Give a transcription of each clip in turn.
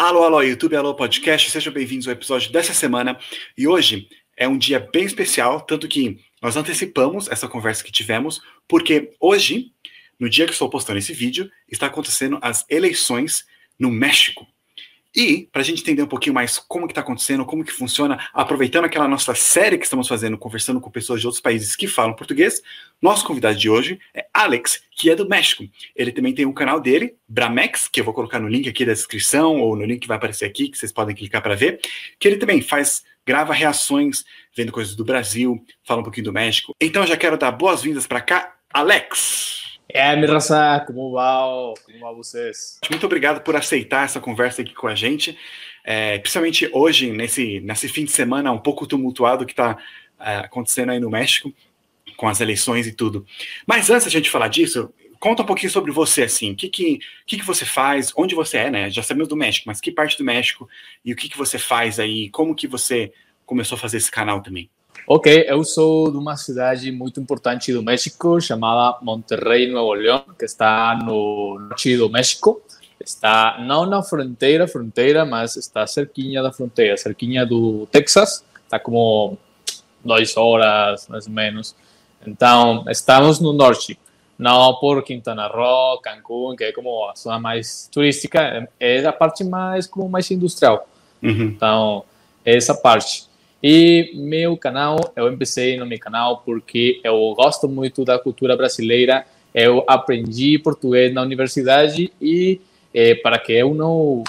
Alô, alô, YouTube, alô, podcast, sejam bem-vindos ao episódio dessa semana. E hoje é um dia bem especial, tanto que nós antecipamos essa conversa que tivemos, porque hoje, no dia que estou postando esse vídeo, está acontecendo as eleições no México. E, para a gente entender um pouquinho mais como que está acontecendo, como que funciona, aproveitando aquela nossa série que estamos fazendo, conversando com pessoas de outros países que falam português, nosso convidado de hoje é Alex, que é do México. Ele também tem um canal dele, Bramex, que eu vou colocar no link aqui da descrição, ou no link que vai aparecer aqui, que vocês podem clicar para ver, que ele também faz, grava reações, vendo coisas do Brasil, fala um pouquinho do México. Então, já quero dar boas-vindas para cá, Alex! É, raça, como vai? Como vai vocês? Muito obrigado por aceitar essa conversa aqui com a gente, é, principalmente hoje, nesse, nesse fim de semana um pouco tumultuado que está é, acontecendo aí no México, com as eleições e tudo. Mas antes da gente falar disso, conta um pouquinho sobre você, assim, o que, que, que, que você faz, onde você é, né? Já sabemos do México, mas que parte do México e o que, que você faz aí, como que você começou a fazer esse canal também? Ok, eu sou de uma cidade muito importante do México chamada Monterrey, Nuevo León, que está no norte do México. Está não na fronteira, fronteira, mas está cerquinha da fronteira, cerquinha do Texas. Está como duas horas, mais ou menos. Então, estamos no norte, não por Quintana Roo, Cancún, que é como a zona mais turística, é a parte mais como mais industrial. Uhum. Então, é essa parte. E meu canal, eu empecei no meu canal porque eu gosto muito da cultura brasileira. Eu aprendi português na universidade e eh, para que eu não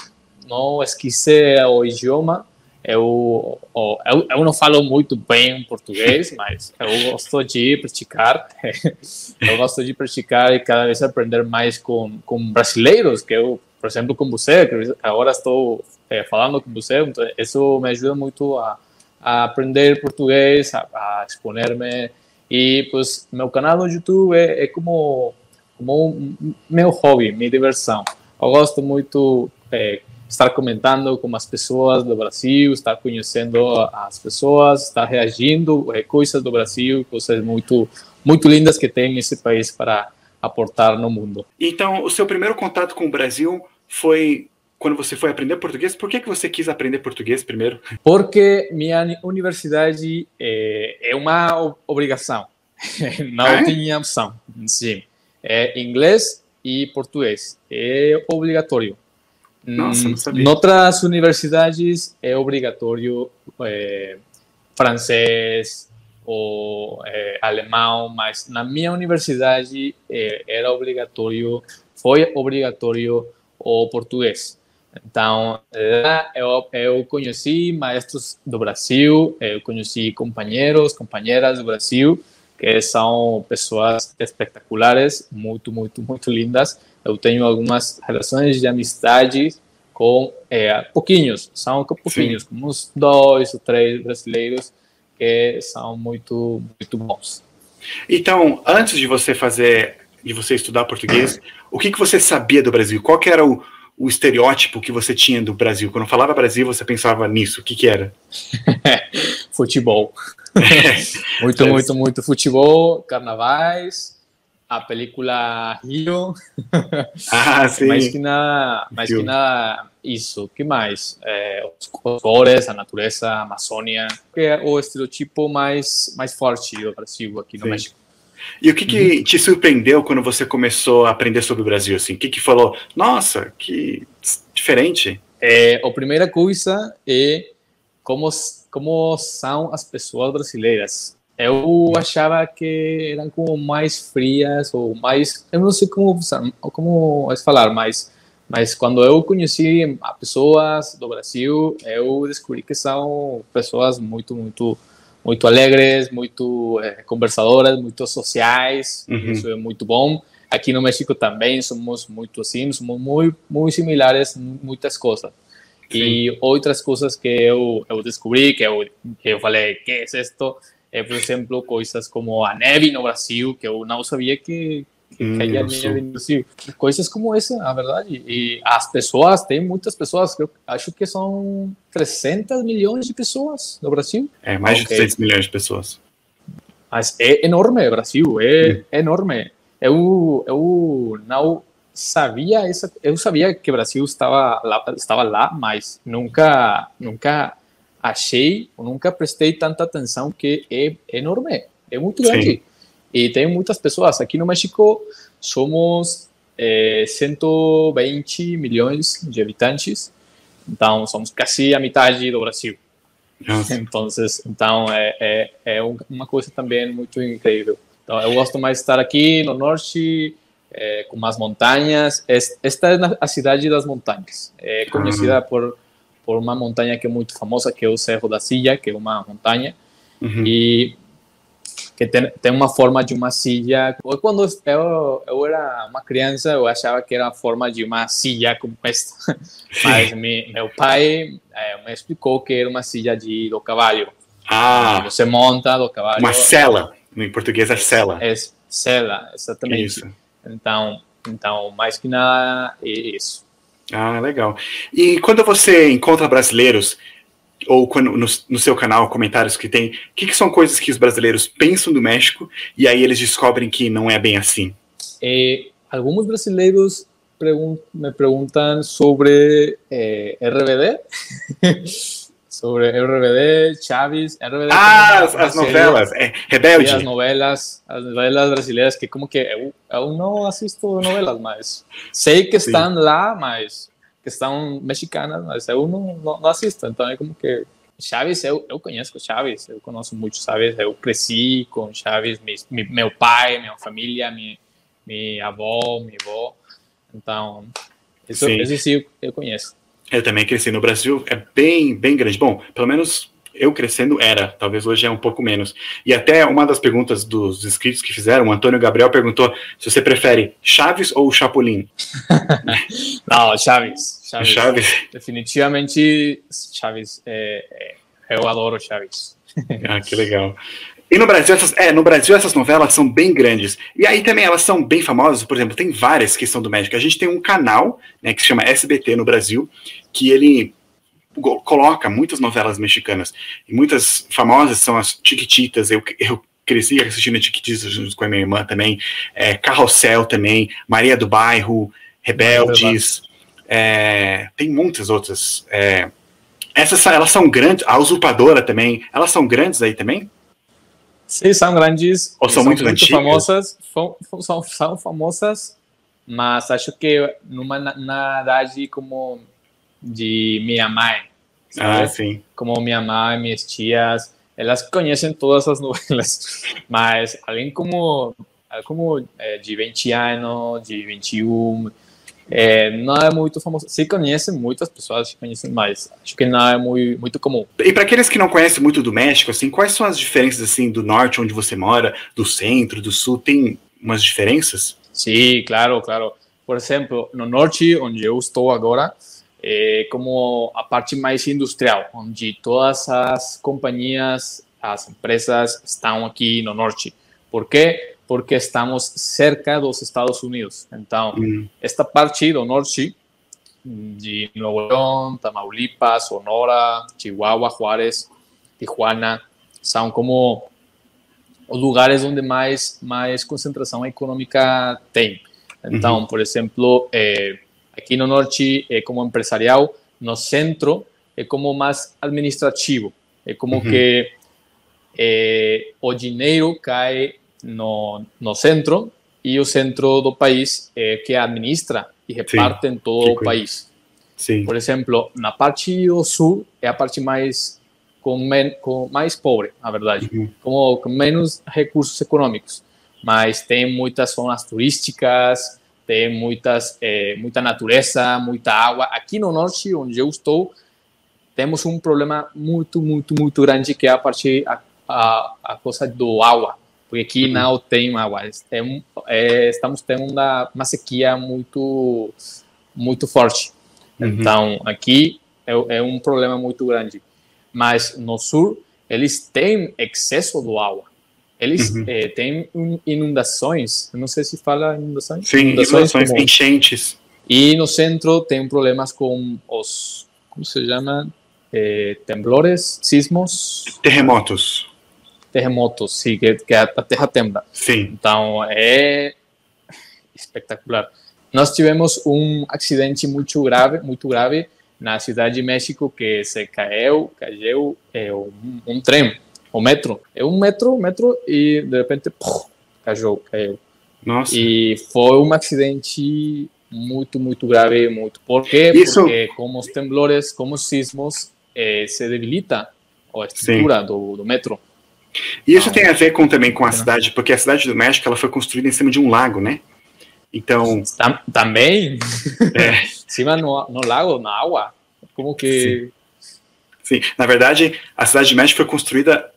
não esqueça o idioma, eu, eu, eu não falo muito bem português, mas eu gosto de praticar. eu gosto de praticar e cada vez aprender mais com, com brasileiros, que eu, por exemplo, com você, que agora estou é, falando com você, então isso me ajuda muito a a aprender português, a, a exponer-me. E, pues, meu canal no YouTube é, é como, como um, meu hobby, minha diversão. Eu gosto muito é, estar comentando com as pessoas do Brasil, estar conhecendo as pessoas, estar reagindo a coisas do Brasil, coisas muito, muito lindas que tem esse país para aportar no mundo. Então, o seu primeiro contato com o Brasil foi quando você foi aprender português, por que, que você quis aprender português primeiro? Porque minha universidade é, é uma obrigação, não é? tinha opção. Sim, é inglês e português, é obrigatório. Nossa, não sabia. Em outras universidades é obrigatório é, francês ou é, alemão, mas na minha universidade era obrigatório, foi obrigatório o português. Então, lá eu, eu conheci maestros do Brasil, eu conheci companheiros, companheiras do Brasil, que são pessoas espetaculares, muito, muito, muito lindas. Eu tenho algumas relações de amizade com é, pouquinhos, são pouquinhos, como uns dois ou três brasileiros que são muito, muito bons. Então, antes de você fazer, de você estudar português, o que, que você sabia do Brasil? Qual que era o, o estereótipo que você tinha do Brasil? Quando falava Brasil, você pensava nisso? O que, que era? futebol. muito, muito, muito futebol, carnavais, a película Rio. Ah, sim. mais que nada, mais que nada isso. O que mais? É, os cores, a natureza, a Amazônia, que é o estereotipo mais, mais forte do Brasil aqui no sim. México. E o que, que uhum. te surpreendeu quando você começou a aprender sobre o Brasil? Assim? O que, que falou? Nossa, que diferente. É, a primeira coisa é como, como são as pessoas brasileiras. Eu achava que eram como mais frias ou mais, eu não sei como como falar, mas mas quando eu conheci pessoas do Brasil, eu descobri que são pessoas muito muito muito alegres, muito é, conversadoras, muito sociais, uhum. isso é muito bom. Aqui no México também somos muito assim, somos muito, muito similares em muitas coisas. Sim. E outras coisas que eu, eu descobri, que eu, que eu falei, que é isto? É, por exemplo, coisas como a neve no Brasil, que eu não sabia que, que Brasil. Coisas como essa, a verdade. E as pessoas, tem muitas pessoas, eu acho que são 300 milhões de pessoas no Brasil. É, mais okay. de 300 milhões de pessoas. Mas é enorme o Brasil, é, hum. enorme. Eu, eu não sabia essa, eu sabia que o Brasil estava lá, estava lá, mas nunca, nunca achei, nunca prestei tanta atenção que é enorme, é muito grande. Sim. E tem muitas pessoas. Aqui no México somos é, 120 milhões de habitantes, então somos quase a metade do Brasil. Nossa. Então, então é, é, é uma coisa também muito incrível. Então, eu gosto mais de estar aqui no norte, é, com as montanhas. Esta é a cidade das montanhas. É conhecida uhum. por, por uma montanha que é muito famosa, que é o Cerro da Silla, que é uma montanha. Uhum. E que tem, tem uma forma de uma silla. Quando eu, eu era uma criança, eu achava que era a forma de uma silla como esta. Mas me, meu pai é, me explicou que era uma silla de, do cavalo. Ah! Você monta do cavalo. Uma cela. Em português é cela. É, é cela, exatamente. Isso. Então, então, mais que nada, é isso. Ah, legal. E quando você encontra brasileiros, ou quando, no, no, seu canal, comentários que tem, o que, que, são coisas que os brasileiros pensam do México e aí eles descobrem que não é bem assim? É, alguns brasileiros pergun me perguntam sobre é, RBD, sobre RBD, Chaves, RBD. Ah, as, as novelas, é, Rebelde. as novelas, as novelas brasileiras que como que eu, eu não assisto novelas, mas sei que estão Sim. lá, mas que são mexicanas, mas eu não, não, não assisto, então é como que Chaves, eu, eu conheço Chaves, eu conheço muito Chaves, eu cresci com Chaves, mi, meu pai, minha família, minha, minha avó, minha avó, então, isso, isso sim eu conheço. Eu também cresci no Brasil, é bem, bem grande. Bom, pelo menos eu crescendo era, talvez hoje é um pouco menos. E até uma das perguntas dos inscritos que fizeram, o Antônio Gabriel perguntou se você prefere Chaves ou Chapolin. Não, Chaves. Chaves. Chaves. Definitivamente Chaves. É, é, eu adoro Chaves. Ah, que legal. E no Brasil, essas, é, no Brasil essas novelas são bem grandes. E aí também elas são bem famosas, por exemplo, tem várias que são do México. A gente tem um canal, né, que se chama SBT no Brasil, que ele coloca muitas novelas mexicanas. E muitas famosas são as Chiquititas. Eu, eu cresci assistindo Chiquititas junto com a minha irmã também. É, Carrossel também. Maria do Bairro. Rebeldes. É, tem muitas outras. É, essas elas são grandes. A Usurpadora também. Elas são grandes aí também? Sim, são grandes. Ou são, são muito, muito famosas. São, são famosas, mas acho que numa na idade como de. Sabe? Ah, sim. Como minha mãe, minhas tias, elas conhecem todas as novelas, mas além como, como é, de 20 anos, de 21, é, não é muito famoso. Se conhecem, muitas pessoas conhecem, mas acho que não é muito, muito comum. E para aqueles que não conhecem muito do México, assim, quais são as diferenças assim do norte, onde você mora, do centro, do sul? Tem umas diferenças? Sim, claro, claro. Por exemplo, no norte, onde eu estou agora, é como a parte mais industrial, onde todas as companhias, as empresas estão aqui no norte. Por quê? Porque estamos cerca dos Estados Unidos. Então, esta parte do norte, de Nuevo León, Tamaulipas, Sonora, Chihuahua, Juárez, Tijuana, são como os lugares onde mais mais concentração econômica tem. Então, por exemplo, eh, Aqui no norte é como empresarial, no centro é como mais administrativo. É como uhum. que é, o dinheiro cai no, no centro e o centro do país é que administra e reparte Sim. em todo o país. Sim. Por exemplo, na parte do sul é a parte mais com, men, com mais pobre, na verdade, uhum. como com menos recursos econômicos, mas tem muitas zonas turísticas, tem muitas, é, muita natureza, muita água. Aqui no norte, onde eu estou, temos um problema muito, muito, muito grande que é a parte a, a, a coisa do água, porque aqui não tem água. Tem, é, estamos tendo uma, uma sequia muito, muito forte. Uhum. Então, aqui é, é um problema muito grande. Mas no sul, eles têm excesso do água. Eles uhum. é, têm inundações, não sei se fala inundações. Sim, inundações, inundações como... enchentes. E no centro tem problemas com os, como se chama? É, temblores, sismos. Terremotos. Terremotos, sim, que, que a terra tembla. Sim. Então é espetacular. nós tivemos um acidente muito grave, muito grave na cidade de México que se caiu, caiu é, um, um trem, o metro. É um metro, metro e de repente puf, caiu, caiu. Nossa. E foi um acidente muito, muito grave, muito. Por quê? Isso- Porque com os temblores, com os sismos, eh, se debilita a estrutura do, do metro. E isso tem a ver com, também com a Não. cidade, porque a cidade do México ela foi construída em cima de um lago, né? Então, Tam- também, é, cima no, no lago, na água. Como que... sim, na verdade, a cidade de México foi construída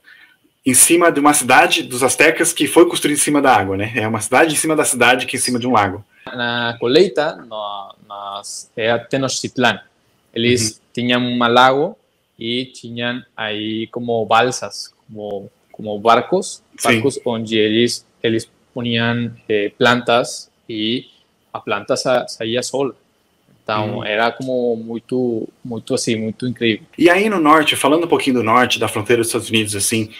em cima de uma cidade dos astecas que foi construída em cima da água, né? É uma cidade em cima da cidade que é em cima de um lago. Na colheita, no, nas, é Tenochtitlan, eles tinham um lago e tinham aí como balsas, como, como barcos, Sim. barcos onde eles, eles poniam eh, plantas e a planta sa, saía sola. Então, Uhum. era como muito, muito assim, muito incrível. E aí no norte, falando um pouquinho do norte, da fronteira dos Estados Unidos, assim,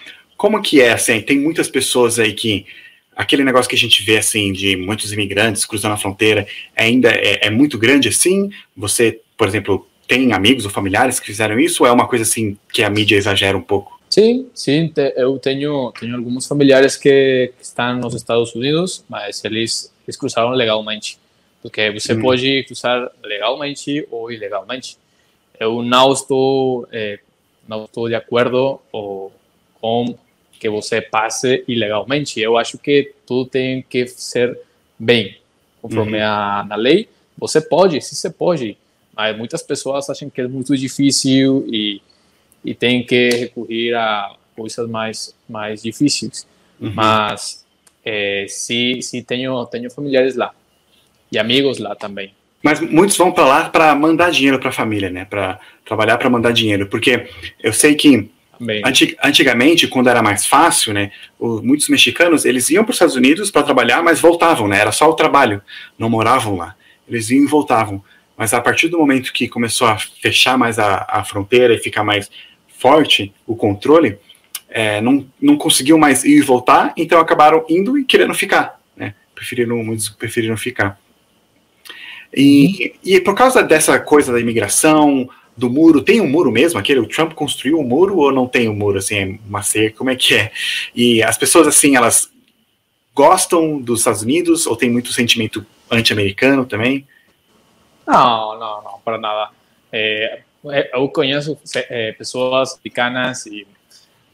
como que é, assim, tem muitas pessoas aí que, aquele negócio que a gente vê, assim, de muitos imigrantes cruzando a fronteira, ainda é, é muito grande, assim? Você, por exemplo, tem amigos ou familiares que fizeram isso, ou é uma coisa, assim, que a mídia exagera um pouco? Sim, sim, te, eu tenho, tenho alguns familiares que, que estão nos Estados Unidos, mas eles, eles cruzaram legalmente. Porque você Hum. pode cruzar legalmente ou ilegalmente. Eu não estou, eh, não estou de acordo ou, com que você passe ilegalmente. Eu acho que tudo tem que ser bem, conforme Uhum. a na lei. Você pode, sim, você pode, mas muitas pessoas acham que é muito difícil e e tem que recorrer a coisas mais mais difíceis. Uhum. Mas eh, sim, sim tenho tenho familiares lá e amigos lá também. Mas muitos vão para lá para mandar dinheiro para a família, né? Para trabalhar para mandar dinheiro, porque eu sei que. Antig- Antigamente, quando era mais fácil, né, o- muitos mexicanos eles iam para os Estados Unidos para trabalhar, mas voltavam, né? Era só o trabalho, não moravam lá. Eles iam e voltavam. Mas a partir do momento que começou a fechar mais a, a fronteira e ficar mais forte o controle, é, não, não conseguiam mais ir e voltar, então acabaram indo e querendo ficar, né? Preferiram, muitos preferiram ficar. E, e por causa dessa coisa da imigração, do muro, tem um muro mesmo? Aquele, o Trump construiu um muro ou não tem um muro, assim, é uma cerca, como é que é? E as pessoas, assim, elas gostam dos Estados Unidos ou tem muito sentimento anti-americano também? Não, não, não, para nada. É, eu conheço é, pessoas americanas e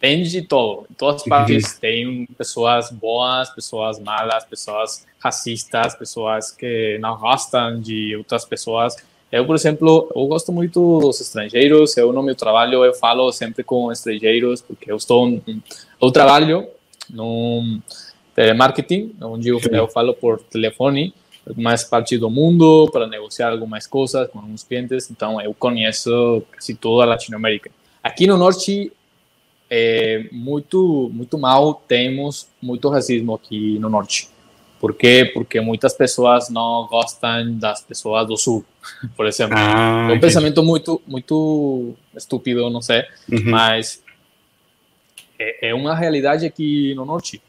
tem de todo. Em todas as partes tem pessoas boas, pessoas malas, pessoas racistas, pessoas que não gostam de outras pessoas. Eu, por exemplo, eu gosto muito dos estrangeiros. Eu no meu trabalho eu falo sempre com estrangeiros porque eu estou eu trabalho no telemarketing, onde eu, eu falo por telefone mais parte do mundo para negociar algumas coisas com alguns clientes. Então eu conheço quase toda a Latinoamérica. Aqui no norte é muito muito mal temos muito racismo aqui no norte. Por quê? Porque muitas pessoas não gostam das pessoas do sul, por exemplo. Ah, é um entendi. pensamento muito estúpido, não sei, Uhum. mas é, é uma realidade aqui no norte.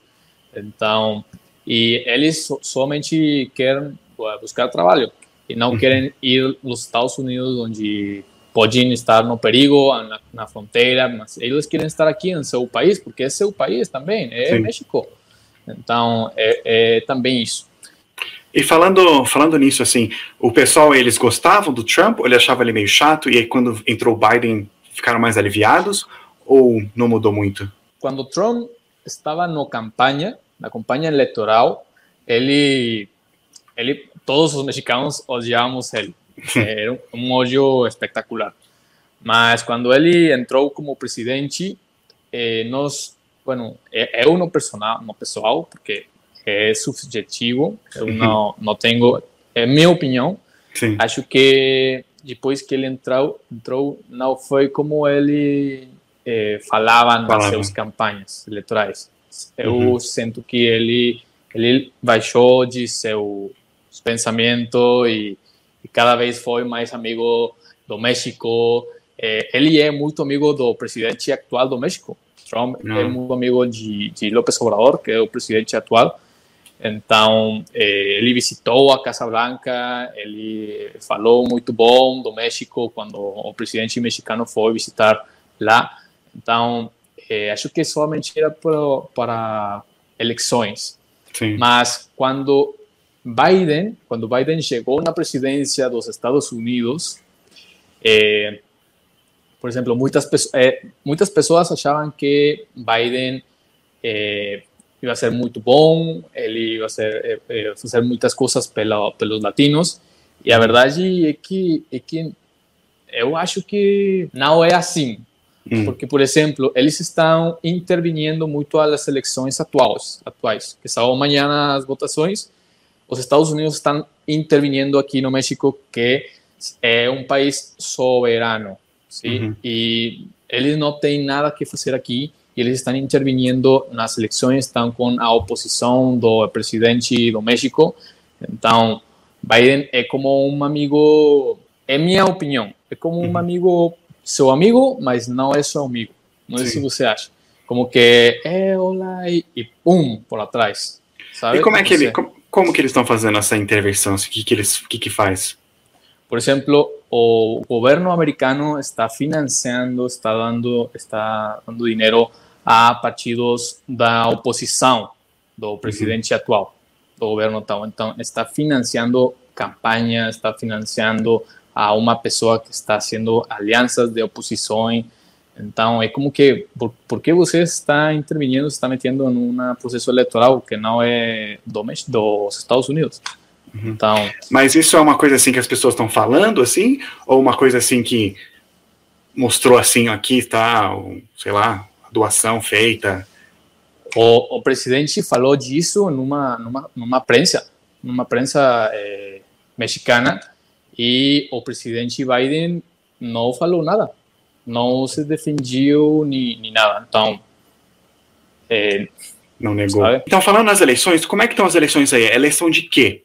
Então, e eles so- somente querem buscar trabalho e não Uhum. querem ir nos Estados Unidos, onde podem estar no perigo, na, na fronteira, mas eles querem estar aqui em seu país, porque é seu país também, é Sim. México. Então, é, é também isso. E falando, falando nisso, assim, o pessoal, eles gostavam do Trump ou ele achava ele meio chato e aí quando entrou o Biden ficaram mais aliviados ou não mudou muito? quando Trump estava no campanha, na campanha eleitoral, ele, ele, todos os mexicanos odiávamos ele. Era um, um ódio espetacular. Mas quando ele entrou como presidente, eh, nós, bueno, eh, eu no personal, no pessoal, porque é subjetivo, eu não, não tenho, é minha opinião, Sim. acho que depois que ele entrou, entrou não foi como ele eh, falava nas Falava. suas campanhas eleitorais. Eu Uhum. sinto que ele ele baixou de seu pensamento e, e cada vez foi mais amigo do México. Eh, ele é muito amigo do presidente atual do México. Trump é muito amigo de, de López Obrador, que é o presidente atual. Então, eh, ele visitou a Casa Blanca, ele falou muito bom do México quando o presidente mexicano foi visitar lá. Então, eh, acho que somente era para, para eleições. Sim. Mas quando Biden, quando Biden chegou na presidência dos Estados Unidos, eh, por exemplo, muitas, eh, muitas pessoas achavam que Biden eh, ia ser muito bom, ele ia ser, eh, fazer muitas coisas pela, pelos latinos, e a verdade é que, é que eu acho que não é assim. Hum. Porque, por exemplo, eles estão intervindo muito as eleições atuais, atuais que são amanhã as votações. Os Estados Unidos estão intervindo aqui no México, que é um país soberano, sim? Uhum. E eles não têm nada que fazer aqui e eles estão intervindo nas eleições, estão com a oposição do presidente do México. Então, Biden é como um amigo, é minha opinião, é como um uhum. amigo, seu amigo, mas não é seu amigo. Não sei se você acha. Como que é, olá, e, e pum, por atrás. Sabe? E como é que, ele, como, como, que eles estão fazendo essa intervenção? O que, que, eles, que, que faz? Por exemplo, o governo americano está financiando, está dando, está dando dinheiro a partidos da oposição do presidente uhum. atual, do governo atual. Então, está financiando campanhas, está financiando a uma pessoa que está fazendo alianças de oposição. Então, é como que, por, por que você está intervindo, está metendo em um processo eleitoral que não é do, dos Estados Unidos? Uhum. Então, Mas isso é uma coisa assim que as pessoas estão falando, assim? Ou uma coisa assim que mostrou assim, aqui está, sei lá, doação feita. O, o presidente falou disso numa, numa, numa prensa, numa prensa é, mexicana, e o presidente Biden não falou nada, não se defendeu nem, nem nada. Então, é, não negou. Sabe? Então, falando nas eleições, como é que estão as eleições aí? Eleição de quê?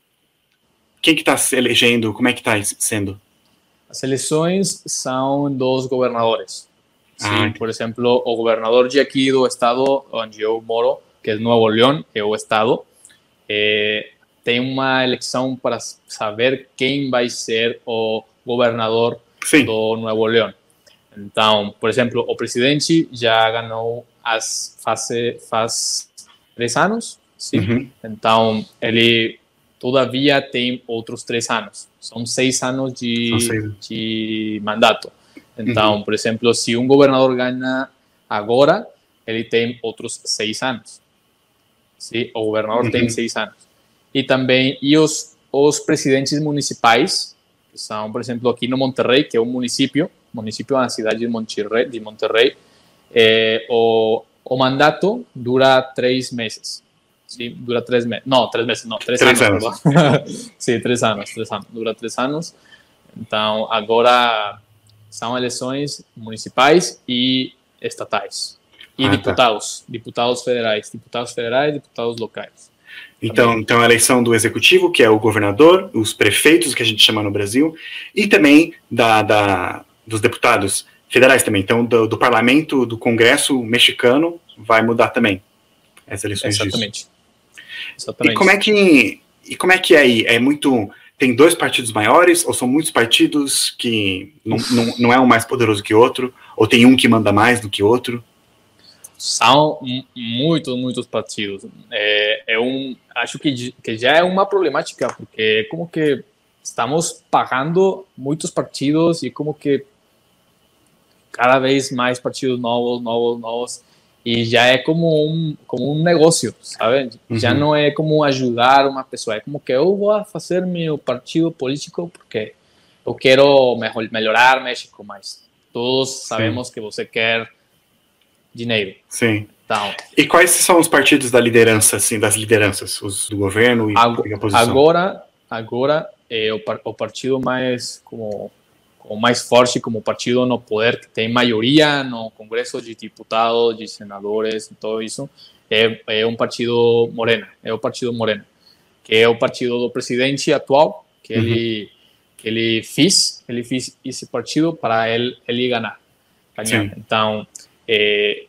Quem que está se elegendo? Como é que está sendo? As eleições são dos governadores. Ah, por exemplo, o governador de aqui do estado onde eu moro, que é Nuevo León, é o estado, é, tem uma eleição para saber quem vai ser o governador Sim. do Nuevo León. Então, por exemplo, o presidente já ganhou as faz, faz três anos, sim. Uhum. Então, ele todavia tem outros três anos. São seis anos de, seis. de mandato. Então, uhum. por exemplo, se um governador ganha agora, ele tem outros seis anos. Sim? O governador uhum. tem seis anos. E também, e os, os presidentes municipais, que são, por exemplo, aqui no Monterrey, que é um município, município da cidade de Monterrey, de Monterrey é, o, o mandato dura três meses. Sim, dura três meses. Não, três meses, não, três, três anos. anos. Sim, três anos, três anos. Dura três anos. Então, agora são eleições municipais e estatais. E ah, deputados, tá. deputados federais, deputados federais, deputados locais. Então, então a eleição do executivo, que é o governador, os prefeitos, que a gente chama no Brasil, e também da, da dos deputados federais também. Então, do, do, parlamento, do Congresso mexicano, vai mudar também as eleições Exatamente. Disso. Exatamente. E como é que e como é que é aí? É muito tem dois partidos maiores, ou são muitos partidos que não, não, não é um mais poderoso que outro, ou tem um que manda mais do que outro? São muitos, muitos partidos. É, é um, acho que, que já é uma problemática, porque é como que estamos pagando muitos partidos e como que cada vez mais partidos novos, novos, novos e já é como um como um negócio, sabe? Uhum. Já não é como ajudar uma pessoa, é como que eu vou fazer meu partido político porque eu quero melhor, melhorar México, mas todos sabemos Sim. que você quer dinheiro. Sim. Então, e quais são os partidos da liderança, assim, das lideranças, os do governo e, agora, a oposição? Agora, agora é o, o partido mais como o mais forte como partido no poder, que tem maioria no Congresso de Deputados, de Senadores tudo isso, é, é um partido Morena, é o partido Morena, que é o partido do presidente atual, que uhum. ele que ele fez, ele fez esse partido para ele, ele ganhar. ganhar. Então, é,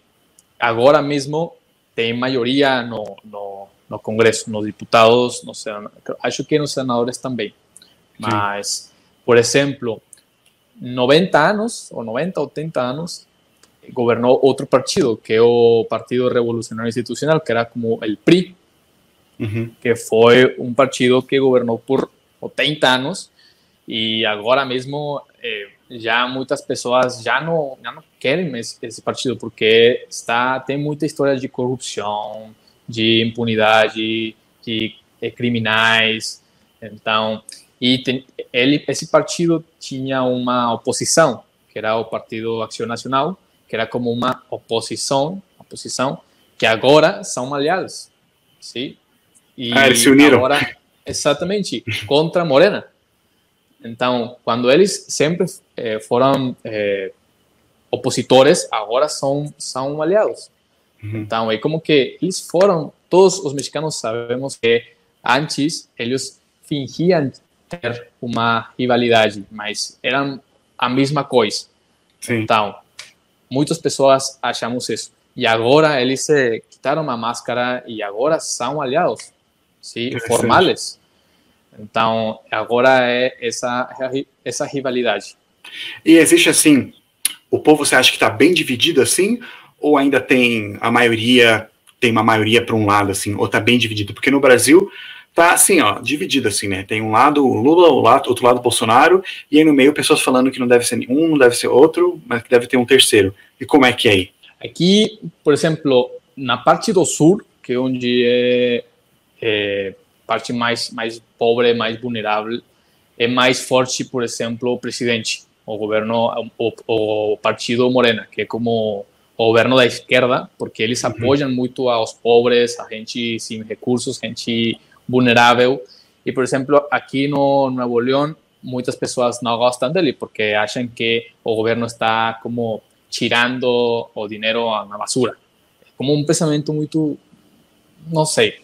agora mesmo tem maioria no, no, no Congresso, nos diputados, no sen... acho que nos senadores também. Mas, por exemplo, 90 anos, ou 90, 80 anos, governou outro partido, que o Partido Revolucionário Institucional, que era como o PRI, uhum. que foi um partido que governou por 80 anos e agora mesmo eh, já muitas pessoas já não, já não querem esse, esse partido porque está tem muita história de corrupção, de impunidade, de eh, criminais, então e tem, ele esse partido tinha uma oposição que era o Partido Acção Nacional que era como uma oposição, oposição que agora são aliados, sim? E ah, eles se uniram. Agora, exatamente, contra Morena. Então, quando eles sempre eh, foram eh, opositores, agora são, são aliados. Uhum. Então, é como que eles foram, todos os mexicanos sabemos que antes eles fingiam ter uma rivalidade, mas eram a mesma coisa. Sim. Então, muitas pessoas achamos isso. E agora eles se quitaram a máscara e agora são aliados, sim, formais. Então, agora é essa, essa rivalidade. E existe assim, o povo você acha que está bem dividido assim? Ou ainda tem a maioria, tem uma maioria para um lado assim, ou está bem dividido? Porque no Brasil tá assim, ó, dividido assim, né? Tem um lado o Lula, o lado, outro lado Bolsonaro, e aí no meio pessoas falando que não deve ser um, não deve ser outro, mas que deve ter um terceiro. E como é que é aí? Aqui, por exemplo, na parte do sul, que é onde é, é parte mais mais pobre, mais vulnerável, é mais forte, por exemplo, o presidente, o governo, o, o partido Morena, que é como o governo da esquerda, porque eles apoiam uhum. muito aos pobres, a gente sem recursos, gente vulnerável. E, por exemplo, aqui no Nuevo León, muitas pessoas não gostam dele porque acham que o governo está como tirando o dinheiro na basura. É como um pensamento muito, não sei,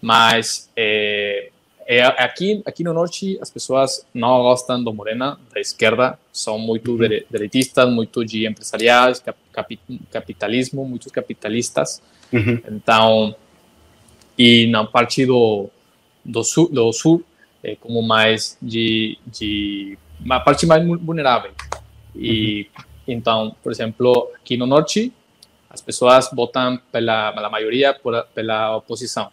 mas é, é, aqui aqui no norte as pessoas não gostam do Morena, da esquerda, são muito uhum. direitistas, muito de empresariais, cap, capitalismo, muitos capitalistas. Uhum. Então, e na parte do sul, do sul é como mais de, de uma parte mais vulnerável. E uhum. então, por exemplo, aqui no norte, as pessoas votam pela, pela maioria por, pela oposição.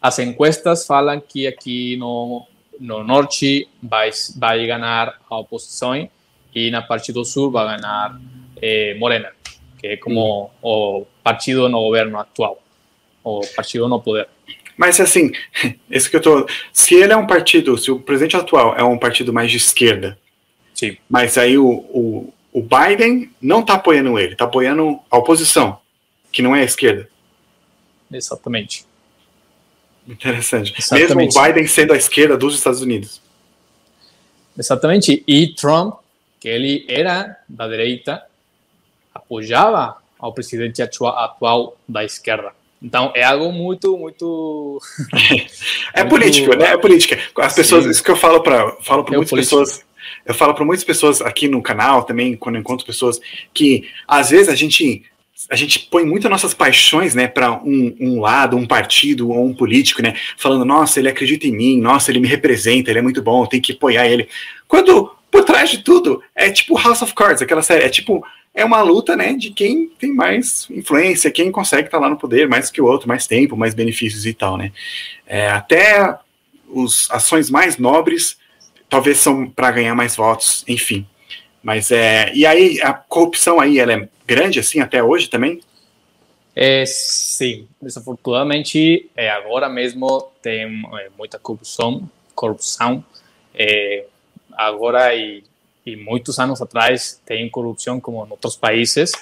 As encuestas falam que aqui no, no norte vai, vai ganhar a oposição e na parte do sul vai ganhar eh, Morena, que é como uhum. o partido no governo atual, o partido no poder. Mas assim, esse que eu tô. Se ele é um partido, se o presidente atual é um partido mais de esquerda, Sim. mas aí o, o, o Biden não está apoiando ele, está apoiando a oposição, que não é a esquerda. Exatamente. Interessante. Exatamente. Mesmo o Biden sendo a esquerda dos Estados Unidos. Exatamente. E Trump, que ele era da direita, apoiava ao presidente atual da esquerda. Então é algo muito, muito. é muito... político, né? É política. As pessoas, Sim. isso que eu falo para falo para é muitas político. pessoas. Eu falo para muitas pessoas aqui no canal também, quando eu encontro pessoas, que às vezes a gente a gente põe muito nossas paixões, né, para um, um, lado, um partido ou um político, né, falando, nossa, ele acredita em mim, nossa, ele me representa, ele é muito bom, tem que apoiar ele. Quando por trás de tudo é tipo House of Cards, aquela série, é tipo é uma luta, né, de quem tem mais influência, quem consegue estar tá lá no poder mais que o outro, mais tempo, mais benefícios e tal, né. É, até os ações mais nobres talvez são para ganhar mais votos, enfim. Mas é, e aí a corrupção aí ela é grande assim até hoje também? É, sim, desafortunadamente é, agora mesmo tem é, muita corrupção, corrupção. É, agora e e muitos anos atrás tem corrupção como em outros países,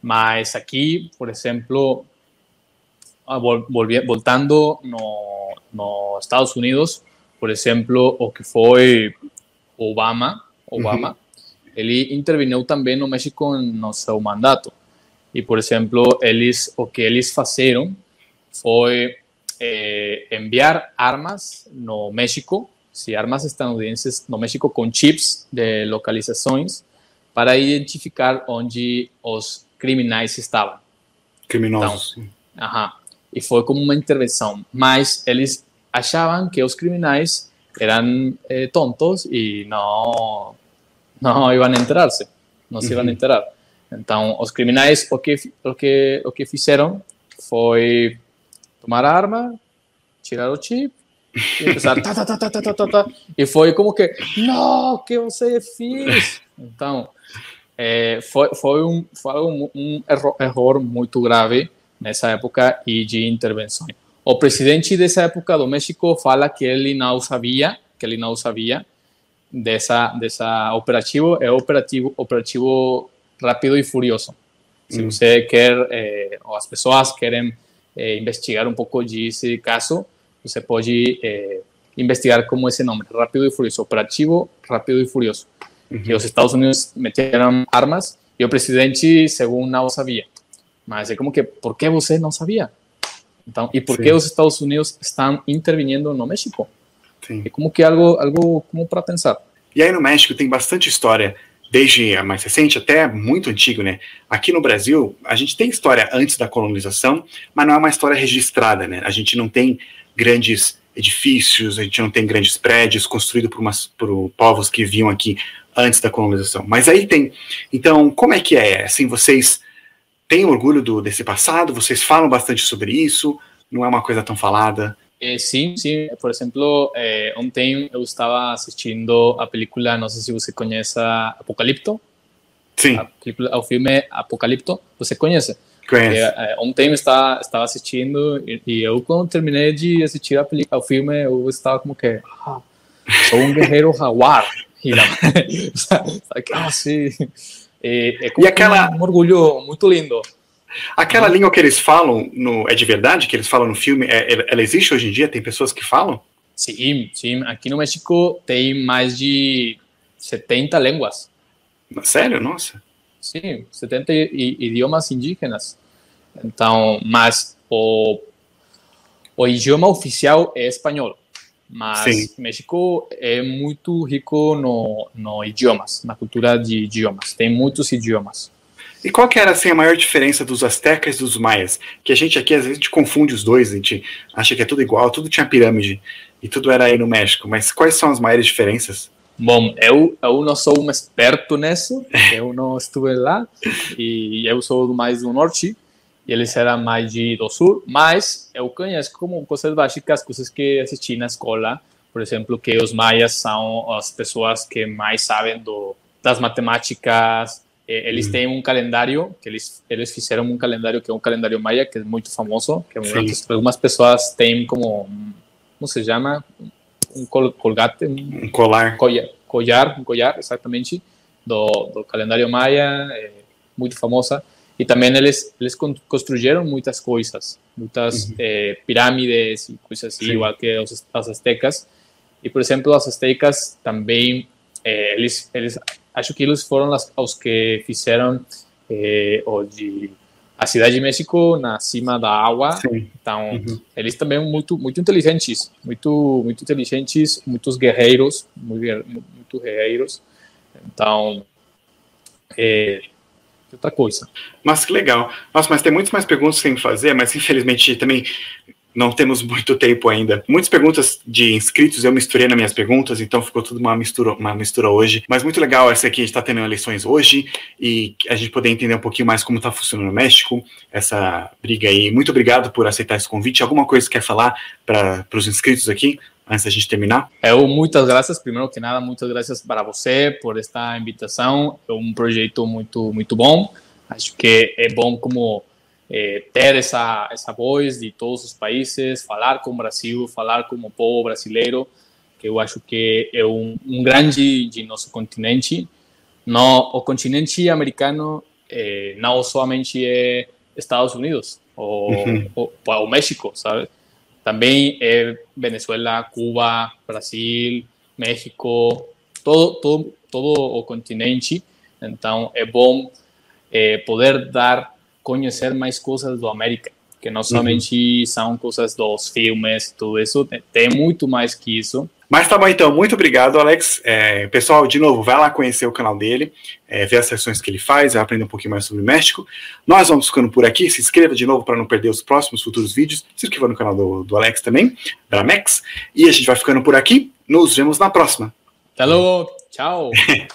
mas aqui, por exemplo, ah, voltando no, no Estados Unidos, por exemplo, o que foi Obama, Obama, uhum. ele interviu também no México no seu mandato. E, por exemplo, eles, o que eles fizeram foi eh, enviar armas no México sí, armas estadunidenses no México com chips de localizações para identificar onde os criminais estavam. Criminosos. Então, aham. e foi como uma intervenção. Mas eles achavam que os criminais eram eh, tontos e não não iam enterrar-se, não se iam enterar. Então, os criminais o que o que o que fizeram foi tomar a arma, tirar o chip e começar tá, tá, tá, tá, tá, tá, tá, e foi como que não, que você fez? Então, é, foi foi um foi um, um erro, erro muito grave nessa época e de intervenção. O presidente dessa época do México fala que ele não sabia, que ele não sabia dessa dessa operativo, é operativo operativo rápido e furioso. Se hum. você quer, é, ou as pessoas querem é, investigar um pouco desse caso, você pode é, investigar como esse nome, Rápido e Furioso, Operativo Rápido e Furioso. Uhum. Que os Estados Unidos meteram armas e o presidente, segundo não sabia. Mas é como que, por que você não sabia? Então, e por Sim. que os Estados Unidos estão intervindo no México? Sim. É como que algo, algo como para pensar. E aí no México tem bastante história, desde a mais recente até muito antigo, né? Aqui no Brasil, a gente tem história antes da colonização, mas não é uma história registrada, né? A gente não tem grandes edifícios, a gente não tem grandes prédios construídos por, umas, por povos que vinham aqui antes da colonização. Mas aí tem. Então, como é que é? Assim, vocês têm orgulho do, desse passado? Vocês falam bastante sobre isso? Não é uma coisa tão falada? É, sim, sim. Por exemplo, é, ontem eu estava assistindo a película, não sei se você conhece, Apocalipto. Sim. A, o filme Apocalipto. Você conhece? É, ontem eu estava, estava assistindo e, e, eu, quando terminei de assistir a película, o filme, eu estava como que, ah, sou um guerreiro. E, sabe, ah, sim. É, é e aquela... um orgulho muito lindo. Aquela língua que eles falam no, é de verdade? Que eles falam no filme? É, ela existe hoje em dia? Tem pessoas que falam? Sim, sim. Aqui no México tem mais de 70 línguas. Sério? Nossa. Sim, 70 idiomas indígenas. Então, mas o, o idioma oficial é espanhol. Mas Sim. México é muito rico no, no idiomas, na cultura de idiomas. Tem muitos idiomas. E qual que era assim, a maior diferença dos astecas e dos maias? Que a gente aqui às vezes a gente confunde os dois, a gente acha que é tudo igual, tudo tinha pirâmide e tudo era aí no México. Mas quais são as maiores diferenças? Bom, eu, eu não sou um experto nisso, eu não estive lá, e eu sou mais do norte, e eles eram mais de, do sul, mas eu conheço como coisas básicas, coisas que assisti na escola, por exemplo, que os maias são as pessoas que mais sabem do, das matemáticas, eles têm um calendário, que eles, eles fizeram um calendário que é um calendário maia, que é muito famoso, que muitas, algumas pessoas têm como, como se chama? Um colgate, um colar, collar, collar, um collar exatamente do, do calendário maia, é, muito famosa. E também eles eles construíram muitas coisas, muitas uhum. é, pirâmides e coisas assim, Sim. igual que os, as astecas. E por exemplo, as astecas também é, eles eles acho que eles foram as, os que fizeram é, o de a cidade de México na cima da água. Sim. Então, uhum. eles também muito muito inteligentes, muito muito inteligentes, muitos guerreiros, muito, muito guerreiros. Então, é, outra coisa. Mas que legal. Nossa, mas tem muitas mais perguntas que tem que fazer, mas infelizmente também não temos muito tempo ainda. Muitas perguntas de inscritos eu misturei nas minhas perguntas, então ficou tudo uma mistura, uma mistura hoje. Mas muito legal essa aqui, a gente está tendo eleições hoje e a gente poder entender um pouquinho mais como está funcionando no México, essa briga aí. Muito obrigado por aceitar esse convite. Alguma coisa que quer falar para os inscritos aqui? Antes da gente terminar? Eu, muitas graças. Primeiro que nada, muitas graças para você por esta invitação. É um projeto muito, muito bom. Acho que é bom como eh, ter essa, essa voz de todos os países, falar com o Brasil, falar com o povo brasileiro, que eu acho que é um, um grande de nosso continente. No, o continente americano eh, não somente é Estados Unidos ou, uhum. ou, ou México, sabe? Também é Venezuela, Cuba, Brasil, México, todo, todo, todo o continente. Então é bom é, poder dar conhecer mais coisas do América, que não somente uhum. são coisas dos filmes, tudo isso, tem muito mais que isso. Mas tá bom então, muito obrigado, Alex. É, pessoal, de novo, vai lá conhecer o canal dele, é, ver as sessões que ele faz, aprender um pouquinho mais sobre o México. Nós vamos ficando por aqui. Se inscreva de novo para não perder os próximos futuros vídeos. Se inscreva no canal do, do Alex também, Dramex. E a gente vai ficando por aqui. Nos vemos na próxima. Até logo. Tchau.